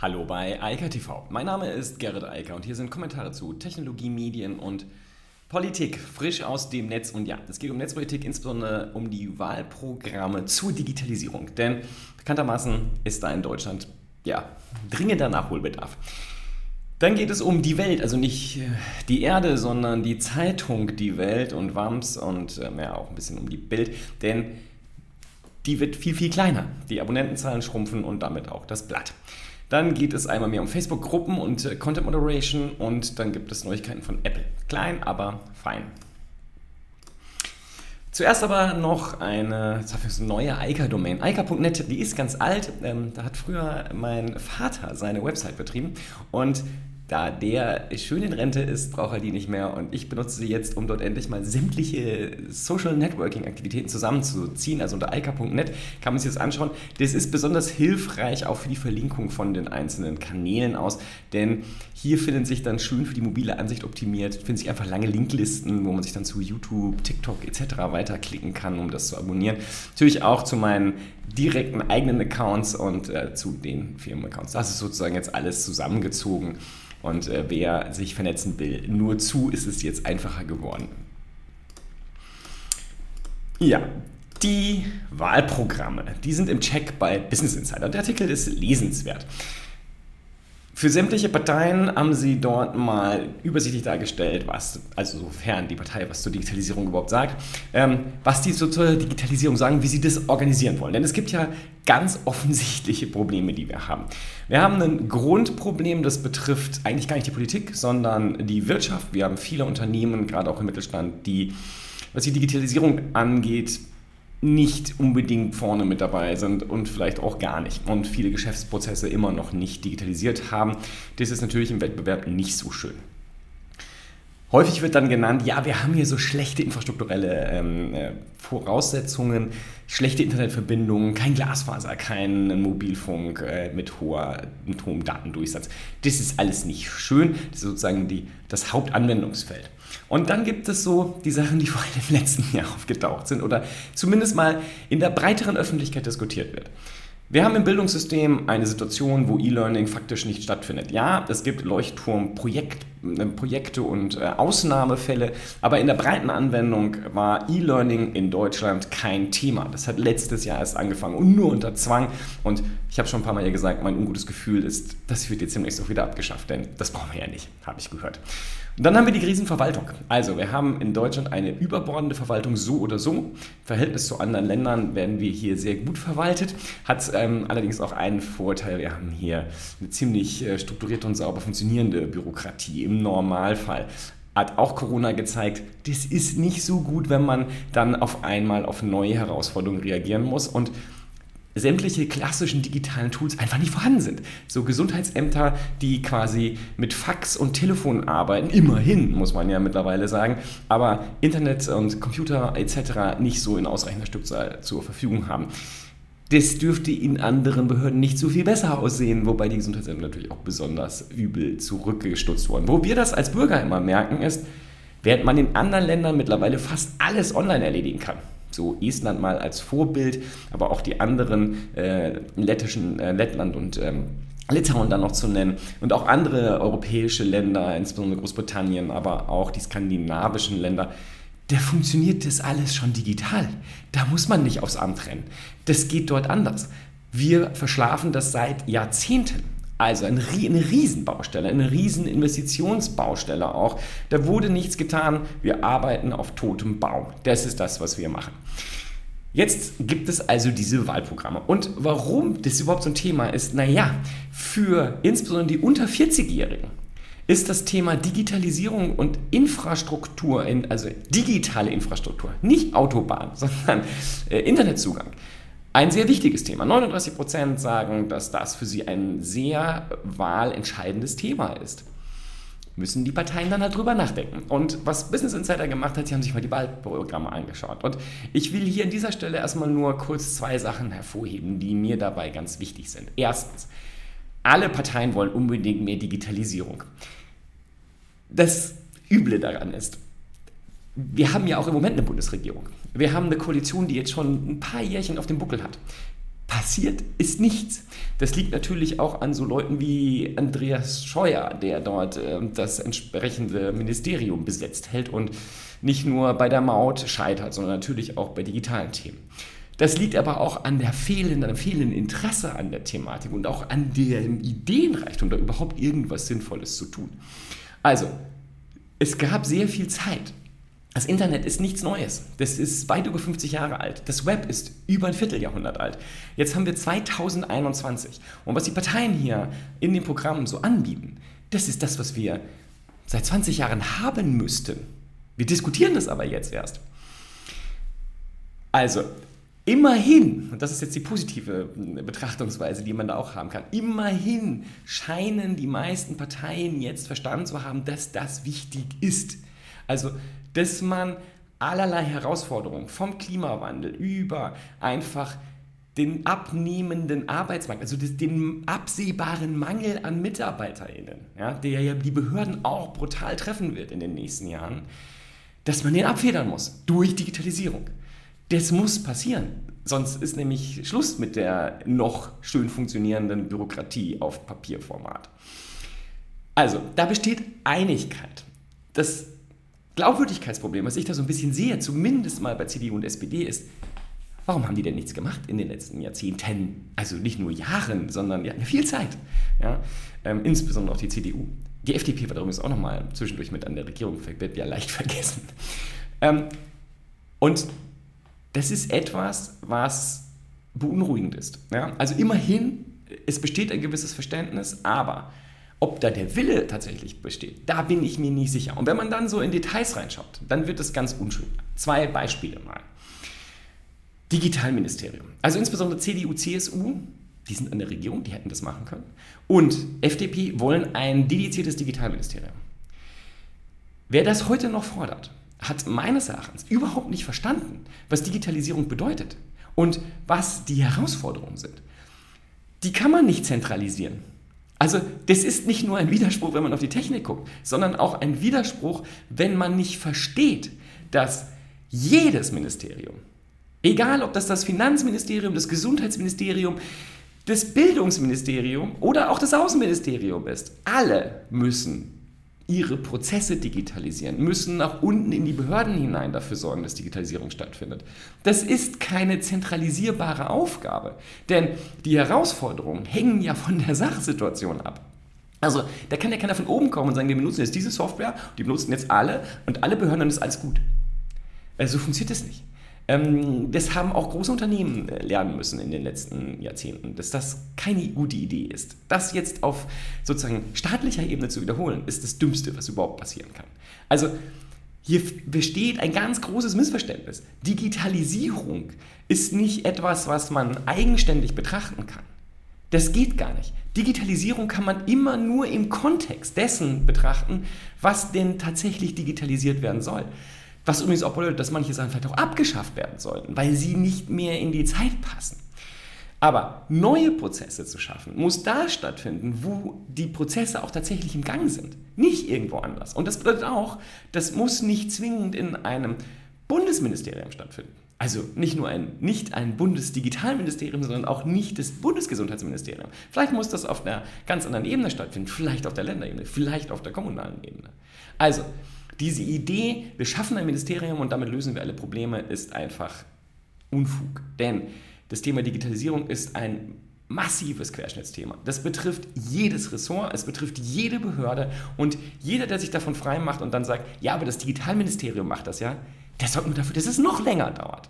Hallo bei Eika TV. Mein Name ist Gerrit Eiker und hier sind Kommentare zu Technologie, Medien und Politik frisch aus dem Netz. Und ja, es geht um Netzpolitik, insbesondere um die Wahlprogramme zur Digitalisierung. Denn bekanntermaßen ist da in Deutschland ja dringender Nachholbedarf. Dann geht es um die Welt, also nicht äh, die Erde, sondern die Zeitung Die Welt und WAMS und äh, ja, auch ein bisschen um die Bild. Denn die wird viel, viel kleiner. Die Abonnentenzahlen schrumpfen und damit auch das Blatt. Dann geht es einmal mehr um Facebook-Gruppen und äh, Content Moderation und dann gibt es Neuigkeiten von Apple. Klein, aber fein. Zuerst aber noch eine, eine neue Eika-Domain. Eika.net, die ist ganz alt. Ähm, da hat früher mein Vater seine Website betrieben und da der schön in Rente ist, braucht er die nicht mehr und ich benutze sie jetzt, um dort endlich mal sämtliche Social Networking Aktivitäten zusammenzuziehen. Also unter alka.net kann man sich das anschauen. Das ist besonders hilfreich auch für die Verlinkung von den einzelnen Kanälen aus, denn hier finden sich dann schön für die mobile Ansicht optimiert, finden sich einfach lange Linklisten, wo man sich dann zu YouTube, TikTok etc. weiterklicken kann, um das zu abonnieren. Natürlich auch zu meinen direkten eigenen Accounts und äh, zu den Firmenaccounts. Das ist sozusagen jetzt alles zusammengezogen. Und äh, wer sich vernetzen will, nur zu ist es jetzt einfacher geworden. Ja, die Wahlprogramme, die sind im Check bei Business Insider. Der Artikel ist lesenswert. Für sämtliche Parteien haben sie dort mal übersichtlich dargestellt, was, also sofern die Partei was zur Digitalisierung überhaupt sagt, ähm, was die so zur Digitalisierung sagen, wie sie das organisieren wollen. Denn es gibt ja ganz offensichtliche Probleme, die wir haben. Wir haben ein Grundproblem, das betrifft eigentlich gar nicht die Politik, sondern die Wirtschaft. Wir haben viele Unternehmen, gerade auch im Mittelstand, die, was die Digitalisierung angeht, nicht unbedingt vorne mit dabei sind und vielleicht auch gar nicht und viele Geschäftsprozesse immer noch nicht digitalisiert haben. Das ist natürlich im Wettbewerb nicht so schön. Häufig wird dann genannt, ja, wir haben hier so schlechte infrastrukturelle ähm, äh, Voraussetzungen, schlechte Internetverbindungen, kein Glasfaser, kein Mobilfunk äh, mit, hoher, mit hohem Datendurchsatz. Das ist alles nicht schön. Das ist sozusagen die, das Hauptanwendungsfeld. Und dann gibt es so die Sachen, die vor allem im letzten Jahr aufgetaucht sind oder zumindest mal in der breiteren Öffentlichkeit diskutiert wird. Wir haben im Bildungssystem eine Situation, wo E-Learning faktisch nicht stattfindet. Ja, es gibt Leuchtturmprojekte äh, und äh, Ausnahmefälle, aber in der breiten Anwendung war E-Learning in Deutschland kein Thema. Das hat letztes Jahr erst angefangen und nur unter Zwang. Und ich habe schon ein paar Mal hier gesagt, mein ungutes Gefühl ist, das wird jetzt demnächst auch wieder abgeschafft, denn das brauchen wir ja nicht, habe ich gehört. Und dann haben wir die Krisenverwaltung. Also wir haben in Deutschland eine überbordende Verwaltung so oder so. Im Verhältnis zu anderen Ländern werden wir hier sehr gut verwaltet. Hat ähm, allerdings auch einen Vorteil. Wir haben hier eine ziemlich äh, strukturierte und sauber funktionierende Bürokratie im Normalfall hat auch Corona gezeigt, das ist nicht so gut, wenn man dann auf einmal auf neue Herausforderungen reagieren muss. Und sämtliche klassischen digitalen Tools einfach nicht vorhanden sind. So Gesundheitsämter, die quasi mit Fax und Telefon arbeiten, immerhin, muss man ja mittlerweile sagen, aber Internet und Computer etc. nicht so in ausreichender Stückzahl zur Verfügung haben. Das dürfte in anderen Behörden nicht so viel besser aussehen, wobei die Gesundheitsämter natürlich auch besonders übel zurückgestutzt wurden. Wo wir das als Bürger immer merken, ist, während man in anderen Ländern mittlerweile fast alles online erledigen kann so Estland mal als Vorbild, aber auch die anderen äh, lettischen, äh, Lettland und ähm, Litauen dann noch zu nennen und auch andere europäische Länder, insbesondere Großbritannien, aber auch die skandinavischen Länder, da funktioniert das alles schon digital. Da muss man nicht aufs Amt rennen. Das geht dort anders. Wir verschlafen das seit Jahrzehnten. Also eine Riesenbaustelle, eine Rieseninvestitionsbaustelle auch. Da wurde nichts getan. Wir arbeiten auf totem Baum. Das ist das, was wir machen. Jetzt gibt es also diese Wahlprogramme. Und warum das überhaupt so ein Thema ist, naja, für insbesondere die unter 40-Jährigen ist das Thema Digitalisierung und Infrastruktur, also digitale Infrastruktur, nicht Autobahn, sondern äh, Internetzugang, ein sehr wichtiges Thema. 39 Prozent sagen, dass das für sie ein sehr wahlentscheidendes Thema ist. Müssen die Parteien dann darüber halt nachdenken. Und was Business Insider gemacht hat, sie haben sich mal die Wahlprogramme angeschaut. Und ich will hier an dieser Stelle erstmal nur kurz zwei Sachen hervorheben, die mir dabei ganz wichtig sind. Erstens, alle Parteien wollen unbedingt mehr Digitalisierung. Das Üble daran ist, wir haben ja auch im Moment eine Bundesregierung. Wir haben eine Koalition, die jetzt schon ein paar Jährchen auf dem Buckel hat. passiert ist nichts. Das liegt natürlich auch an so Leuten wie Andreas Scheuer, der dort äh, das entsprechende Ministerium besetzt hält und nicht nur bei der Maut scheitert, sondern natürlich auch bei digitalen Themen. Das liegt aber auch an der fehlenden, fehlenden Interesse an der Thematik und auch an dem Ideenreichtum, da überhaupt irgendwas Sinnvolles zu tun. Also, es gab sehr viel Zeit. Das Internet ist nichts Neues. Das ist weit über 50 Jahre alt. Das Web ist über ein Vierteljahrhundert alt. Jetzt haben wir 2021. Und was die Parteien hier in den Programmen so anbieten, das ist das, was wir seit 20 Jahren haben müssten. Wir diskutieren das aber jetzt erst. Also, Immerhin, und das ist jetzt die positive Betrachtungsweise, die man da auch haben kann, immerhin scheinen die meisten Parteien jetzt verstanden zu haben, dass das wichtig ist. Also, dass man allerlei Herausforderungen vom Klimawandel über einfach den abnehmenden Arbeitsmarkt, also den absehbaren Mangel an MitarbeiterInnen, ja, der ja die Behörden auch brutal treffen wird in den nächsten Jahren, dass man den abfedern muss durch Digitalisierung. Das muss passieren. Sonst ist nämlich Schluss mit der noch schön funktionierenden Bürokratie auf Papierformat. Also, da besteht Einigkeit. Das Glaubwürdigkeitsproblem, was ich da so ein bisschen sehe, zumindest mal bei CDU und SPD, ist, warum haben die denn nichts gemacht in den letzten Jahrzehnten? Also nicht nur Jahren, sondern ja, viel Zeit. Ja? Ähm, insbesondere auch die CDU. Die FDP war übrigens auch nochmal zwischendurch mit an der Regierung, wird ja leicht vergessen. Ähm, und das ist etwas, was beunruhigend ist. Ja? Also immerhin, es besteht ein gewisses Verständnis, aber ob da der Wille tatsächlich besteht, da bin ich mir nicht sicher. Und wenn man dann so in Details reinschaut, dann wird es ganz unschön. Zwei Beispiele mal. Digitalministerium. Also insbesondere CDU, CSU, die sind an der Regierung, die hätten das machen können. Und FDP wollen ein dediziertes Digitalministerium. Wer das heute noch fordert, hat meines Erachtens überhaupt nicht verstanden, was Digitalisierung bedeutet und was die Herausforderungen sind. Die kann man nicht zentralisieren. Also das ist nicht nur ein Widerspruch, wenn man auf die Technik guckt, sondern auch ein Widerspruch, wenn man nicht versteht, dass jedes Ministerium, egal ob das das Finanzministerium, das Gesundheitsministerium, das Bildungsministerium oder auch das Außenministerium ist, alle müssen ihre Prozesse digitalisieren, müssen nach unten in die Behörden hinein dafür sorgen, dass Digitalisierung stattfindet. Das ist keine zentralisierbare Aufgabe, denn die Herausforderungen hängen ja von der Sachsituation ab. Also da kann ja keiner von oben kommen und sagen, wir benutzen jetzt diese Software, die benutzen jetzt alle und alle Behörden, dann ist alles gut. Also so funktioniert das nicht. Ähm, das haben auch große Unternehmen äh, lernen müssen in den letzten Jahrzehnten, dass das keine gute Idee ist. Das jetzt auf sozusagen staatlicher Ebene zu wiederholen, ist das Dümmste, was überhaupt passieren kann. Also hier besteht ein ganz großes Missverständnis. Digitalisierung ist nicht etwas, was man eigenständig betrachten kann. Das geht gar nicht. Digitalisierung kann man immer nur im Kontext dessen betrachten, was denn tatsächlich digitalisiert werden soll. Was übrigens auch bedeutet, dass manche Sachen vielleicht auch abgeschafft werden sollten, weil sie nicht mehr in die Zeit passen. Aber neue Prozesse zu schaffen, muss da stattfinden, wo die Prozesse auch tatsächlich im Gang sind, nicht irgendwo anders. Und das bedeutet auch, das muss nicht zwingend in einem Bundesministerium stattfinden. Also nicht nur ein, nicht ein Bundesdigitalministerium, sondern auch nicht das Bundesgesundheitsministerium. Vielleicht muss das auf einer ganz anderen Ebene stattfinden, vielleicht auf der Länderebene, vielleicht auf der kommunalen Ebene. Also, diese Idee, wir schaffen ein Ministerium und damit lösen wir alle Probleme, ist einfach Unfug. Denn das Thema Digitalisierung ist ein massives Querschnittsthema. Das betrifft jedes Ressort, es betrifft jede Behörde und jeder, der sich davon frei macht und dann sagt, ja, aber das Digitalministerium macht das ja, der sorgt nur dafür, dass es noch länger dauert.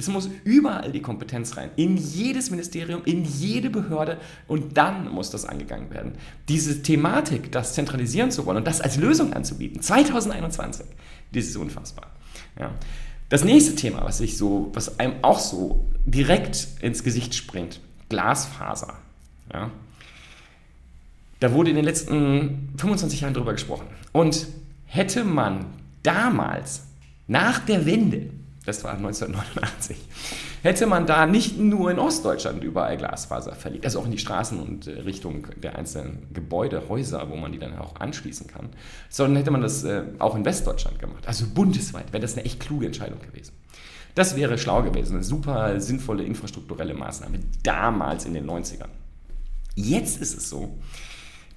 Es muss überall die Kompetenz rein, in jedes Ministerium, in jede Behörde und dann muss das angegangen werden. Diese Thematik, das zentralisieren zu wollen und das als Lösung anzubieten, 2021, das ist unfassbar. Ja. Das nächste Thema, was, ich so, was einem auch so direkt ins Gesicht springt, Glasfaser. Ja. Da wurde in den letzten 25 Jahren drüber gesprochen. Und hätte man damals, nach der Wende, das war 1989, hätte man da nicht nur in Ostdeutschland überall Glasfaser verlegt, also auch in die Straßen und äh, Richtung der einzelnen Gebäude, Häuser, wo man die dann auch anschließen kann, sondern hätte man das äh, auch in Westdeutschland gemacht, also bundesweit, wäre das eine echt kluge Entscheidung gewesen. Das wäre schlau gewesen, eine super sinnvolle infrastrukturelle Maßnahme, damals in den 90ern. Jetzt ist es so,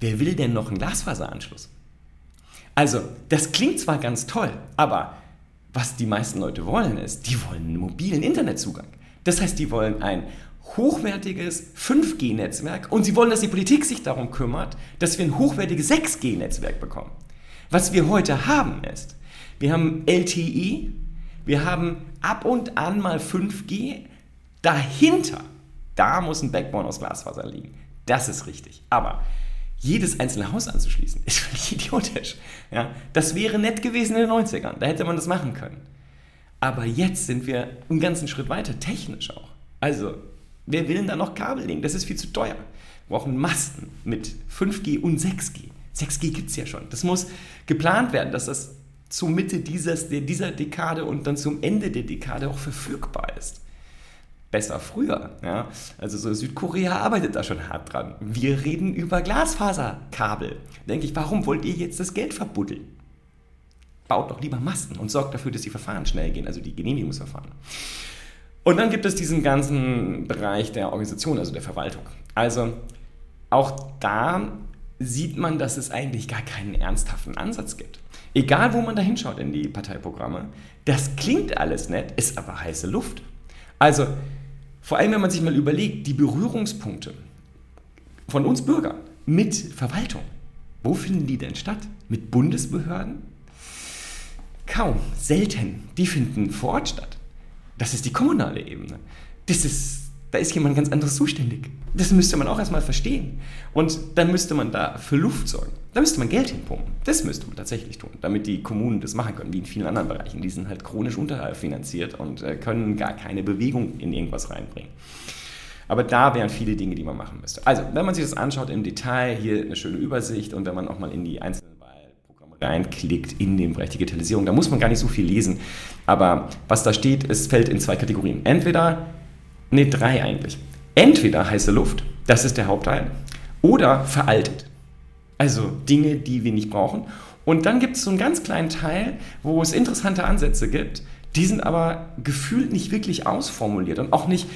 wer will denn noch einen Glasfaseranschluss? Also, das klingt zwar ganz toll, aber was die meisten Leute wollen ist, die wollen einen mobilen Internetzugang. Das heißt, die wollen ein hochwertiges 5G-Netzwerk und sie wollen, dass die Politik sich darum kümmert, dass wir ein hochwertiges 6G-Netzwerk bekommen. Was wir heute haben ist, wir haben LTE, wir haben ab und an mal 5G, dahinter, da muss ein Backbone aus Glasfaser liegen. Das ist richtig. Aber jedes einzelne Haus anzuschließen, ist völlig idiotisch. Ja, das wäre nett gewesen in den 90ern, da hätte man das machen können. Aber jetzt sind wir einen ganzen Schritt weiter, technisch auch. Also, wer will denn da noch Kabel legen? Das ist viel zu teuer. Wir brauchen Masten mit 5G und 6G. 6G gibt es ja schon. Das muss geplant werden, dass das zur Mitte dieses, dieser Dekade und dann zum Ende der Dekade auch verfügbar ist besser früher. Ja? Also so Südkorea arbeitet da schon hart dran. Wir reden über Glasfaserkabel. Denke ich, warum wollt ihr jetzt das Geld verbuddeln? Baut doch lieber Masten und sorgt dafür, dass die Verfahren schnell gehen, also die Genehmigungsverfahren. Und dann gibt es diesen ganzen Bereich der Organisation, also der Verwaltung. Also auch da sieht man, dass es eigentlich gar keinen ernsthaften Ansatz gibt. Egal, wo man da hinschaut in die Parteiprogramme, das klingt alles nett, ist aber heiße Luft. Also vor allem, wenn man sich mal überlegt, die Berührungspunkte von uns Bürgern mit Verwaltung, wo finden die denn statt? Mit Bundesbehörden? Kaum, selten. Die finden vor Ort statt. Das ist die kommunale Ebene. Das ist da ist jemand ganz anderes zuständig. Das müsste man auch erstmal verstehen. Und dann müsste man da für Luft sorgen. Da müsste man Geld hinpumpen. Das müsste man tatsächlich tun, damit die Kommunen das machen können, wie in vielen anderen Bereichen. Die sind halt chronisch unterfinanziert und äh, können gar keine Bewegung in irgendwas reinbringen. Aber da wären viele Dinge, die man machen müsste. Also, wenn man sich das anschaut im Detail, hier eine schöne Übersicht und wenn man auch mal in die einzelnen Wahlprogramme reinklickt in den Bereich Digitalisierung, da muss man gar nicht so viel lesen. Aber was da steht, es fällt in zwei Kategorien. Entweder Ne, drei eigentlich. Entweder heiße Luft, das ist der Hauptteil, oder veraltet. Also Dinge, die wir nicht brauchen. Und dann gibt es so einen ganz kleinen Teil, wo es interessante Ansätze gibt, die sind aber gefühlt nicht wirklich ausformuliert und auch nicht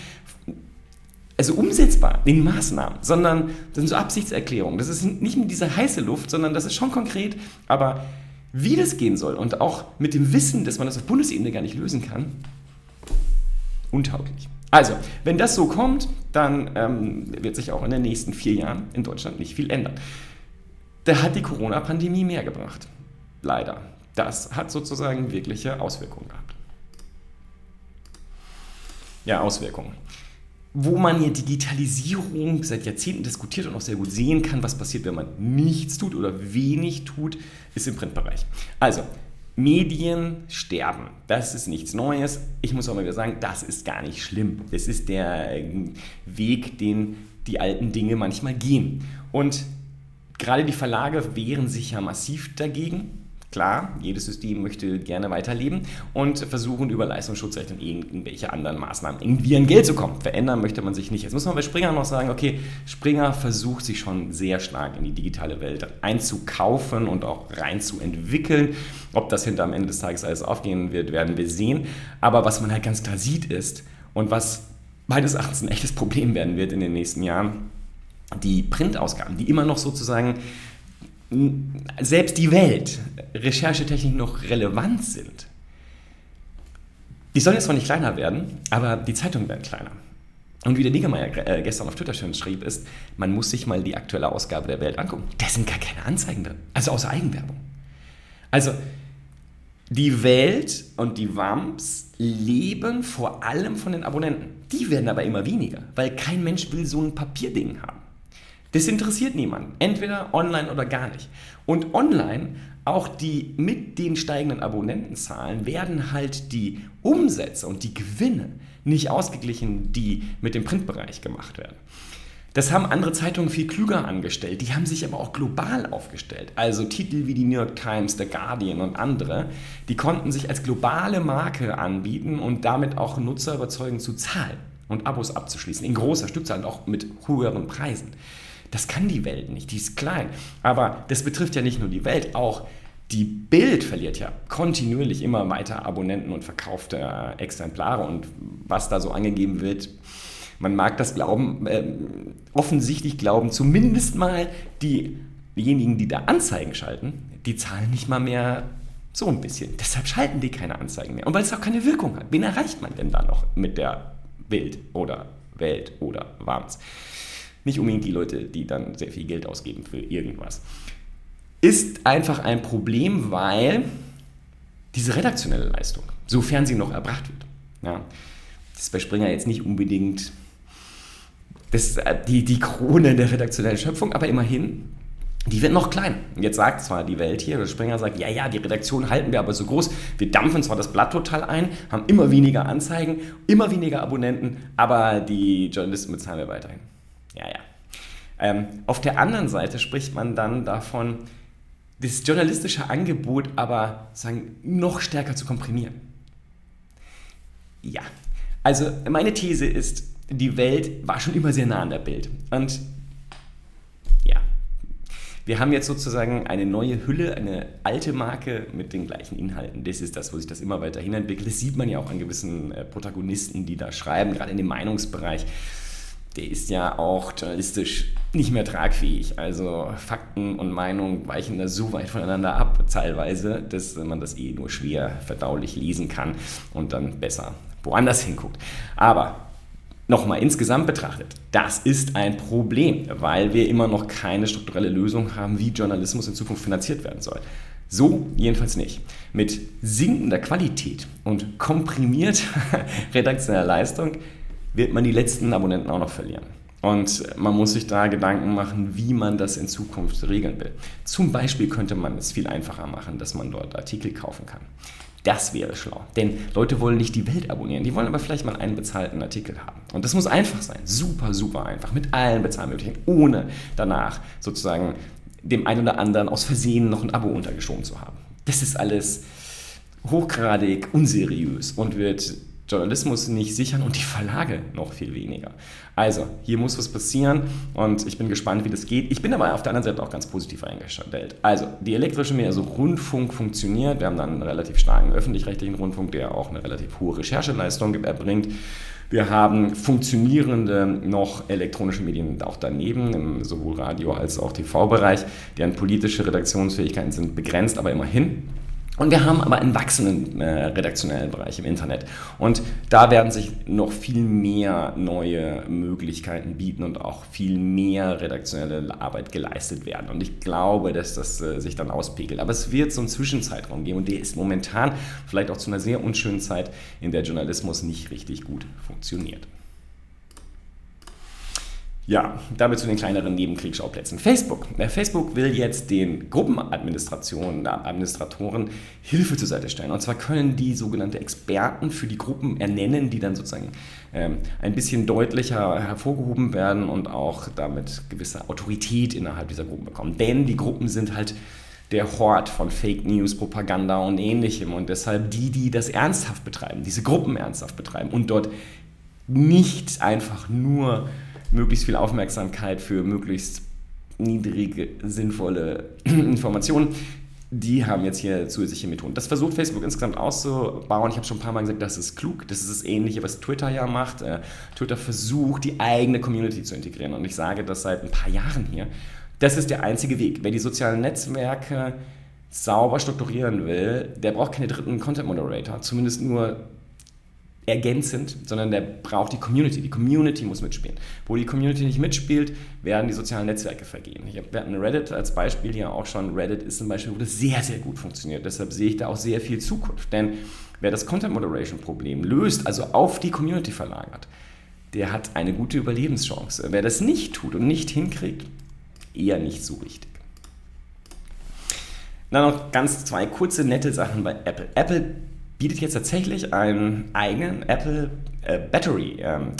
also umsetzbar in Maßnahmen, sondern das sind so Absichtserklärungen. Das ist nicht nur diese heiße Luft, sondern das ist schon konkret, aber wie das gehen soll und auch mit dem Wissen, dass man das auf Bundesebene gar nicht lösen kann, untauglich. Also, wenn das so kommt, dann ähm, wird sich auch in den nächsten vier Jahren in Deutschland nicht viel ändern. Da hat die Corona-Pandemie mehr gebracht. Leider. Das hat sozusagen wirkliche Auswirkungen gehabt. Ja, Auswirkungen. Wo man ja Digitalisierung seit Jahrzehnten diskutiert und auch sehr gut sehen kann, was passiert, wenn man nichts tut oder wenig tut, ist im Printbereich. Also, Medien sterben. Das ist nichts Neues. Ich muss auch mal wieder sagen, das ist gar nicht schlimm. Das ist der ähm, Weg, den die alten Dinge manchmal gehen. Und gerade die Verlage wehren sich ja massiv dagegen. Klar, jedes System möchte gerne weiterleben und versuchen über Leistungsschutzrecht und irgendwelche anderen Maßnahmen irgendwie an Geld zu kommen. Verändern möchte man sich nicht. Jetzt muss man bei Springer noch sagen, okay, Springer versucht sich schon sehr stark in die digitale Welt einzukaufen und auch reinzuentwickeln. Ob das hinter am Ende des Tages alles aufgehen wird, werden wir sehen. Aber was man halt ganz klar sieht ist und was meines Erachtens ein echtes Problem werden wird in den nächsten Jahren, die Printausgaben, die immer noch sozusagen selbst die Welt Recherchetechnik noch relevant sind. Die sollen jetzt zwar nicht kleiner werden, aber die Zeitungen werden kleiner. Und wie der Niggemeier äh, gestern auf Twitter schön schrieb, ist, man muss sich mal die aktuelle Ausgabe der Welt angucken. Da sind gar keine Anzeigen drin, also außer Eigenwerbung. Also die Welt und die WAMPs leben vor allem von den Abonnenten. Die werden aber immer weniger, weil kein Mensch will so ein Papierding haben. Das interessiert niemanden. Entweder online oder gar nicht. Und online, auch die mit den steigenden Abonnentenzahlen, werden halt die Umsätze und die Gewinne nicht ausgeglichen, die mit dem Printbereich gemacht werden. Das haben andere Zeitungen viel klüger angestellt. Die haben sich aber auch global aufgestellt. Also Titel wie die New York Times, The Guardian und andere, die konnten sich als globale Marke anbieten und damit auch Nutzer überzeugen zu zahlen und Abos abzuschließen. In großer Stückzahl und auch mit höheren Preisen. Das kann die Welt nicht, die ist klein. Aber das betrifft ja nicht nur die Welt, auch Die Bild verliert ja kontinuierlich immer weiter Abonnenten und verkaufte Exemplare und was da so angegeben wird, man mag das glauben, äh, offensichtlich glauben zumindest mal diejenigen, die da Anzeigen schalten, die zahlen nicht mal mehr so ein bisschen. Deshalb schalten die keine Anzeigen mehr. Und weil es auch keine Wirkung hat. Wen erreicht man denn da noch mit der Bild oder Welt oder Warms? Nicht unbedingt die Leute, die dann sehr viel Geld ausgeben für irgendwas. Ist einfach ein Problem, weil diese redaktionelle Leistung, sofern sie noch erbracht wird, ja, das ist bei Springer jetzt nicht unbedingt das, äh, die, die Krone der redaktionellen Schöpfung, aber immerhin, die wird noch kleiner. Jetzt sagt zwar die Welt hier, der Springer sagt, ja, ja, die Redaktion halten wir aber so groß. Wir dampfen zwar das Blatt total ein, haben immer weniger Anzeigen, immer weniger Abonnenten, aber die Journalisten bezahlen wir weiterhin. Ja, ja. Ähm, auf der anderen Seite spricht man dann davon, das journalistische Angebot aber sagen, noch stärker zu komprimieren. Ja, also meine These ist, die Welt war schon immer sehr nah an der Bild. Und ja, wir haben jetzt sozusagen eine neue Hülle, eine alte Marke mit den gleichen Inhalten. Das ist das, wo sich das immer weiter hinentwickelt. Das sieht man ja auch an gewissen äh, Protagonisten, die da schreiben, gerade in dem Meinungsbereich. Der ist ja auch journalistisch nicht mehr tragfähig. Also Fakten und Meinung weichen da so weit voneinander ab, teilweise, dass man das eh nur schwer verdaulich lesen kann und dann besser woanders hinguckt. Aber Nochmal insgesamt betrachtet, das ist ein Problem, weil wir immer noch keine strukturelle Lösung haben, wie Journalismus in Zukunft finanziert werden soll. So jedenfalls nicht. Mit sinkender Qualität und komprimierter redaktioneller Leistung wird man die letzten Abonnenten auch noch verlieren. Und man muss sich da Gedanken machen, wie man das in Zukunft regeln will. Zum Beispiel könnte man es viel einfacher machen, dass man dort Artikel kaufen kann. Das wäre schlau. Denn Leute wollen nicht die Welt abonnieren, die wollen aber vielleicht mal einen bezahlten Artikel haben. Und das muss einfach sein. Super, super einfach. Mit allen Bezahlmöglichkeiten, ohne danach sozusagen dem einen oder anderen aus Versehen noch ein Abo untergeschoben zu haben. Das ist alles hochgradig unseriös und wird Journalismus nicht sichern und die Verlage noch viel weniger. Also, hier muss was passieren und ich bin gespannt, wie das geht. Ich bin aber auf der anderen Seite auch ganz positiv eingestellt. Also, die elektrische Medien, also Rundfunk funktioniert. Wir haben dann einen relativ starken öffentlich-rechtlichen Rundfunk, der auch eine relativ hohe Rechercheleistung erbringt. Wir haben funktionierende noch elektronische Medien auch daneben, sowohl Radio als auch TV-Bereich, deren politische Redaktionsfähigkeiten sind begrenzt, aber immerhin. Und wir haben aber einen wachsenden äh, redaktionellen Bereich im Internet. Und da werden sich noch viel mehr neue Möglichkeiten bieten und auch viel mehr redaktionelle Arbeit geleistet werden. Und ich glaube, dass das äh, sich dann auspegelt. Aber es wird so einen Zwischenzeitraum geben und der ist momentan vielleicht auch zu einer sehr unschönen Zeit, in der Journalismus nicht richtig gut funktioniert. Ja, damit zu den kleineren Nebenkriegsschauplätzen. Facebook. Facebook will jetzt den Gruppenadministrationen, Administratoren Hilfe zur Seite stellen. Und zwar können die sogenannte Experten für die Gruppen ernennen, die dann sozusagen ähm, ein bisschen deutlicher hervorgehoben werden und auch damit gewisse Autorität innerhalb dieser Gruppen bekommen. Denn die Gruppen sind halt der Hort von Fake News, Propaganda und ähnlichem. Und deshalb die, die das ernsthaft betreiben, diese Gruppen ernsthaft betreiben und dort nicht einfach nur möglichst viel Aufmerksamkeit für möglichst niedrige, sinnvolle Informationen. Die haben jetzt hier zusätzliche Methoden. Das versucht Facebook insgesamt auszubauen. Ich habe schon ein paar Mal gesagt, das ist klug. Das ist das Ähnliche, was Twitter ja macht. Äh, Twitter versucht, die eigene Community zu integrieren. Und ich sage das seit ein paar Jahren hier. Das ist der einzige Weg. Wer die sozialen Netzwerke sauber strukturieren will, der braucht keine dritten Content Moderator. Zumindest nur ergänzend, sondern der braucht die Community. Die Community muss mitspielen. Wo die Community nicht mitspielt, werden die sozialen Netzwerke vergehen. Ich habe, wir hatten Reddit als Beispiel hier auch schon. Reddit ist zum Beispiel, wo das sehr, sehr gut funktioniert. Deshalb sehe ich da auch sehr viel Zukunft. Denn wer das Content Moderation Problem löst, also auf die Community verlagert, der hat eine gute Überlebenschance. Wer das nicht tut und nicht hinkriegt, eher nicht so richtig. Dann noch ganz zwei kurze nette Sachen bei Apple. Apple bietet jetzt tatsächlich einen eigenen Apple äh, Battery, ähm,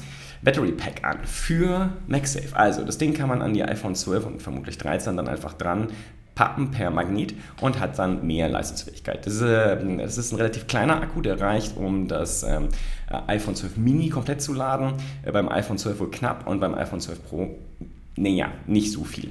Battery Pack an für MagSafe. Also das Ding kann man an die iPhone 12 und vermutlich 13 dann einfach dran pappen per Magnet und hat dann mehr Leistungsfähigkeit. Das ist, äh, das ist ein relativ kleiner Akku, der reicht, um das ähm, iPhone 12 Mini komplett zu laden. Äh, beim iPhone 12 wohl knapp und beim iPhone 12 Pro, naja, nicht so viel.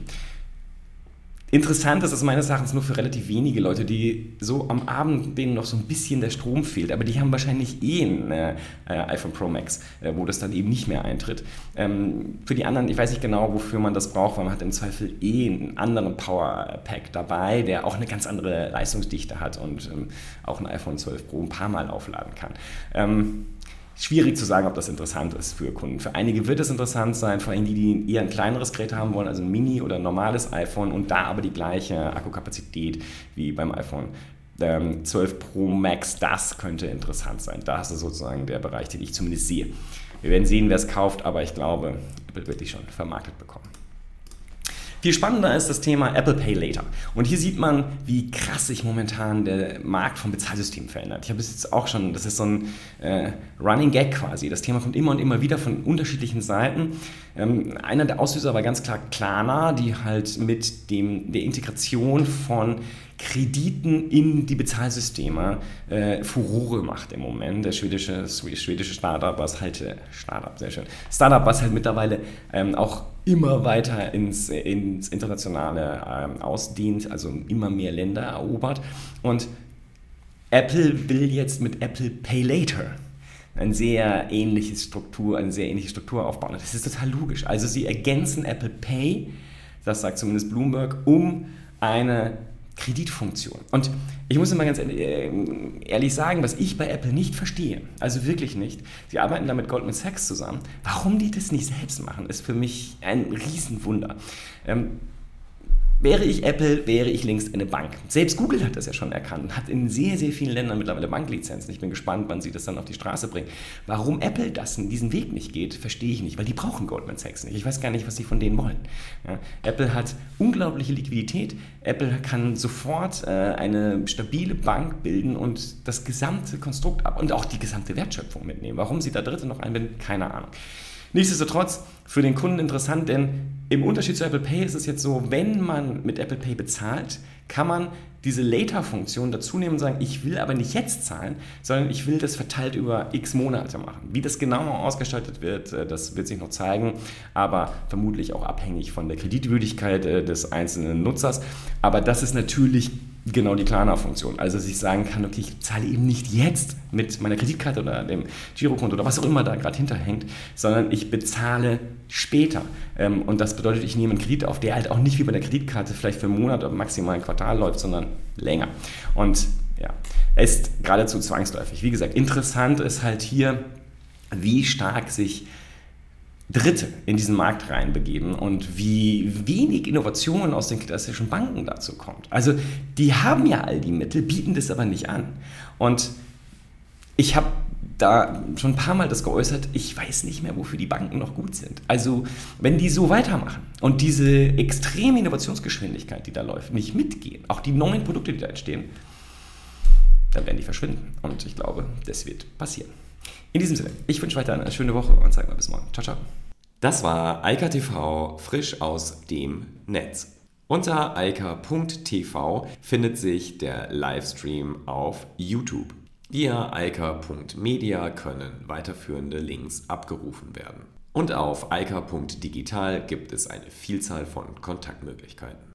Interessant ist es meines Erachtens nur für relativ wenige Leute, die so am Abend denen noch so ein bisschen der Strom fehlt. Aber die haben wahrscheinlich eh ein äh, iPhone Pro Max, äh, wo das dann eben nicht mehr eintritt. Ähm, für die anderen, ich weiß nicht genau, wofür man das braucht, weil man hat im Zweifel eh einen anderen Power Pack dabei, der auch eine ganz andere Leistungsdichte hat und ähm, auch ein iPhone 12 Pro ein paar Mal aufladen kann. Ähm, schwierig zu sagen, ob das interessant ist für Kunden. Für einige wird es interessant sein, vor allem die, die eher ein kleineres Gerät haben wollen, also ein Mini oder ein normales iPhone und da aber die gleiche Akkukapazität wie beim iPhone 12 ähm, Pro Max, das könnte interessant sein. Das ist sozusagen der Bereich, den ich zumindest sehe. Wir werden sehen, wer es kauft, aber ich glaube, Apple wird die schon vermarktet bekommen. Viel spannender ist das Thema Apple Pay Later. Und hier sieht man, wie krass sich momentan der Markt vom Bezahlsystem verändert. Ich habe es jetzt auch schon, das ist so ein äh, Running Gag quasi. Das Thema kommt immer und immer wieder von unterschiedlichen Seiten. Ähm, einer der Auslöser war ganz klar Klarna, die halt mit dem, der Integration von Krediten in die Bezahlsysteme äh, Furore macht im Moment. Der schwedische, schwedische Startup, was halt, äh, Startup, sehr schön, Startup, was halt mittlerweile ähm, auch immer weiter ins, ins Internationale ähm, ausdehnt, also immer mehr Länder erobert. Und Apple will jetzt mit Apple Pay Later eine sehr ähnliche Struktur, eine sehr ähnliche Struktur aufbauen. Das ist total logisch. Also sie ergänzen Apple Pay, das sagt zumindest Bloomberg, um eine Kreditfunktion. Und ich muss immer ganz äh, ehrlich sagen, was ich bei Apple nicht verstehe, also wirklich nicht, sie arbeiten da mit Goldman Sachs zusammen, warum die das nicht selbst machen, ist für mich ein Riesenwunder. Ähm, Wäre ich Apple, wäre ich längst eine Bank. Selbst Google hat das ja schon erkannt, hat in sehr, sehr vielen Ländern mittlerweile Banklizenzen. Ich bin gespannt, wann sie das dann auf die Straße bringen. Warum Apple das diesen Weg nicht geht, verstehe ich nicht, weil die brauchen Goldman Sachs nicht. Ich weiß gar nicht, was sie von denen wollen. Ja, Apple hat unglaubliche Liquidität. Apple kann sofort äh, eine stabile Bank bilden und das gesamte Konstrukt ab und auch die gesamte Wertschöpfung mitnehmen. Warum sie da Dritte noch einbinden, keine Ahnung. Nichtsdestotrotz für den Kunden interessant, denn im Unterschied zu Apple Pay ist es jetzt so, wenn man mit Apple Pay bezahlt, kann man diese Later-Funktion dazu nehmen und sagen, ich will aber nicht jetzt zahlen, sondern ich will das verteilt über x Monate machen. Wie das genau ausgestaltet wird, äh, das wird sich noch zeigen, aber vermutlich auch abhängig von der Kreditwürdigkeit äh, des einzelnen Nutzers. Aber das ist natürlich genau die Klarna-Funktion. Also, dass ich sagen kann, okay, ich zahle eben nicht jetzt mit meiner Kreditkarte oder dem Girokonto oder was auch immer da gerade hinterhängt, sondern ich bezahle später. Ähm, und das bedeutet, ich nehme einen Kredit auf, der halt auch nicht wie bei der Kreditkarte vielleicht für einen Monat oder maximal ein Quartal läuft, sondern länger. Und ja, ist geradezu zwangsläufig. Wie gesagt, interessant ist halt hier, wie stark sich Dritte in diesen Markt reinbegeben und wie wenig Innovation aus den klassischen Banken dazu kommt. Also die haben ja all die Mittel, bieten das aber nicht an. Und ich habe da schon ein paar Mal das geäußert, ich weiß nicht mehr, wofür die Banken noch gut sind. Also wenn die so weitermachen und diese extreme Innovationsgeschwindigkeit, die da läuft, nicht mitgehen, auch die neuen Produkte, die da entstehen, dann werden die verschwinden. Und ich glaube, das wird passieren. In diesem Sinne, ich wünsche weiter eine schöne Woche und sage mal bis morgen. Ciao, ciao. Das war Eika TV frisch aus dem Netz. Unter eika.tv findet sich der Livestream auf YouTube. Via eika.media können weiterführende Links abgerufen werden. Und auf eika.digital gibt es eine Vielzahl von Kontaktmöglichkeiten.